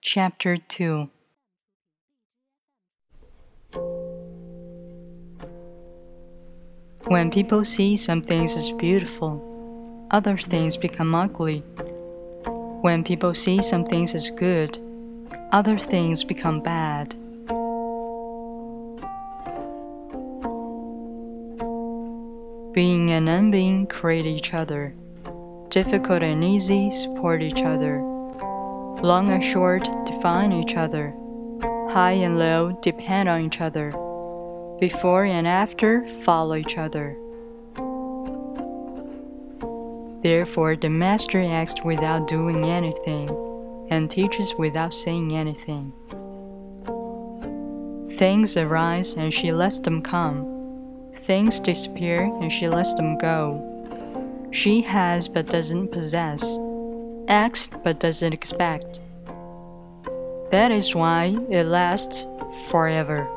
Chapter 2 When people see some things as beautiful, other things become ugly. When people see some things as good, other things become bad. Being and unbeing create each other. Difficult and easy support each other. Long and short define each other. High and low depend on each other. Before and after follow each other. Therefore, the Master acts without doing anything and teaches without saying anything. Things arise and she lets them come. Things disappear and she lets them go. She has but doesn't possess, acts but doesn't expect. That is why it lasts forever.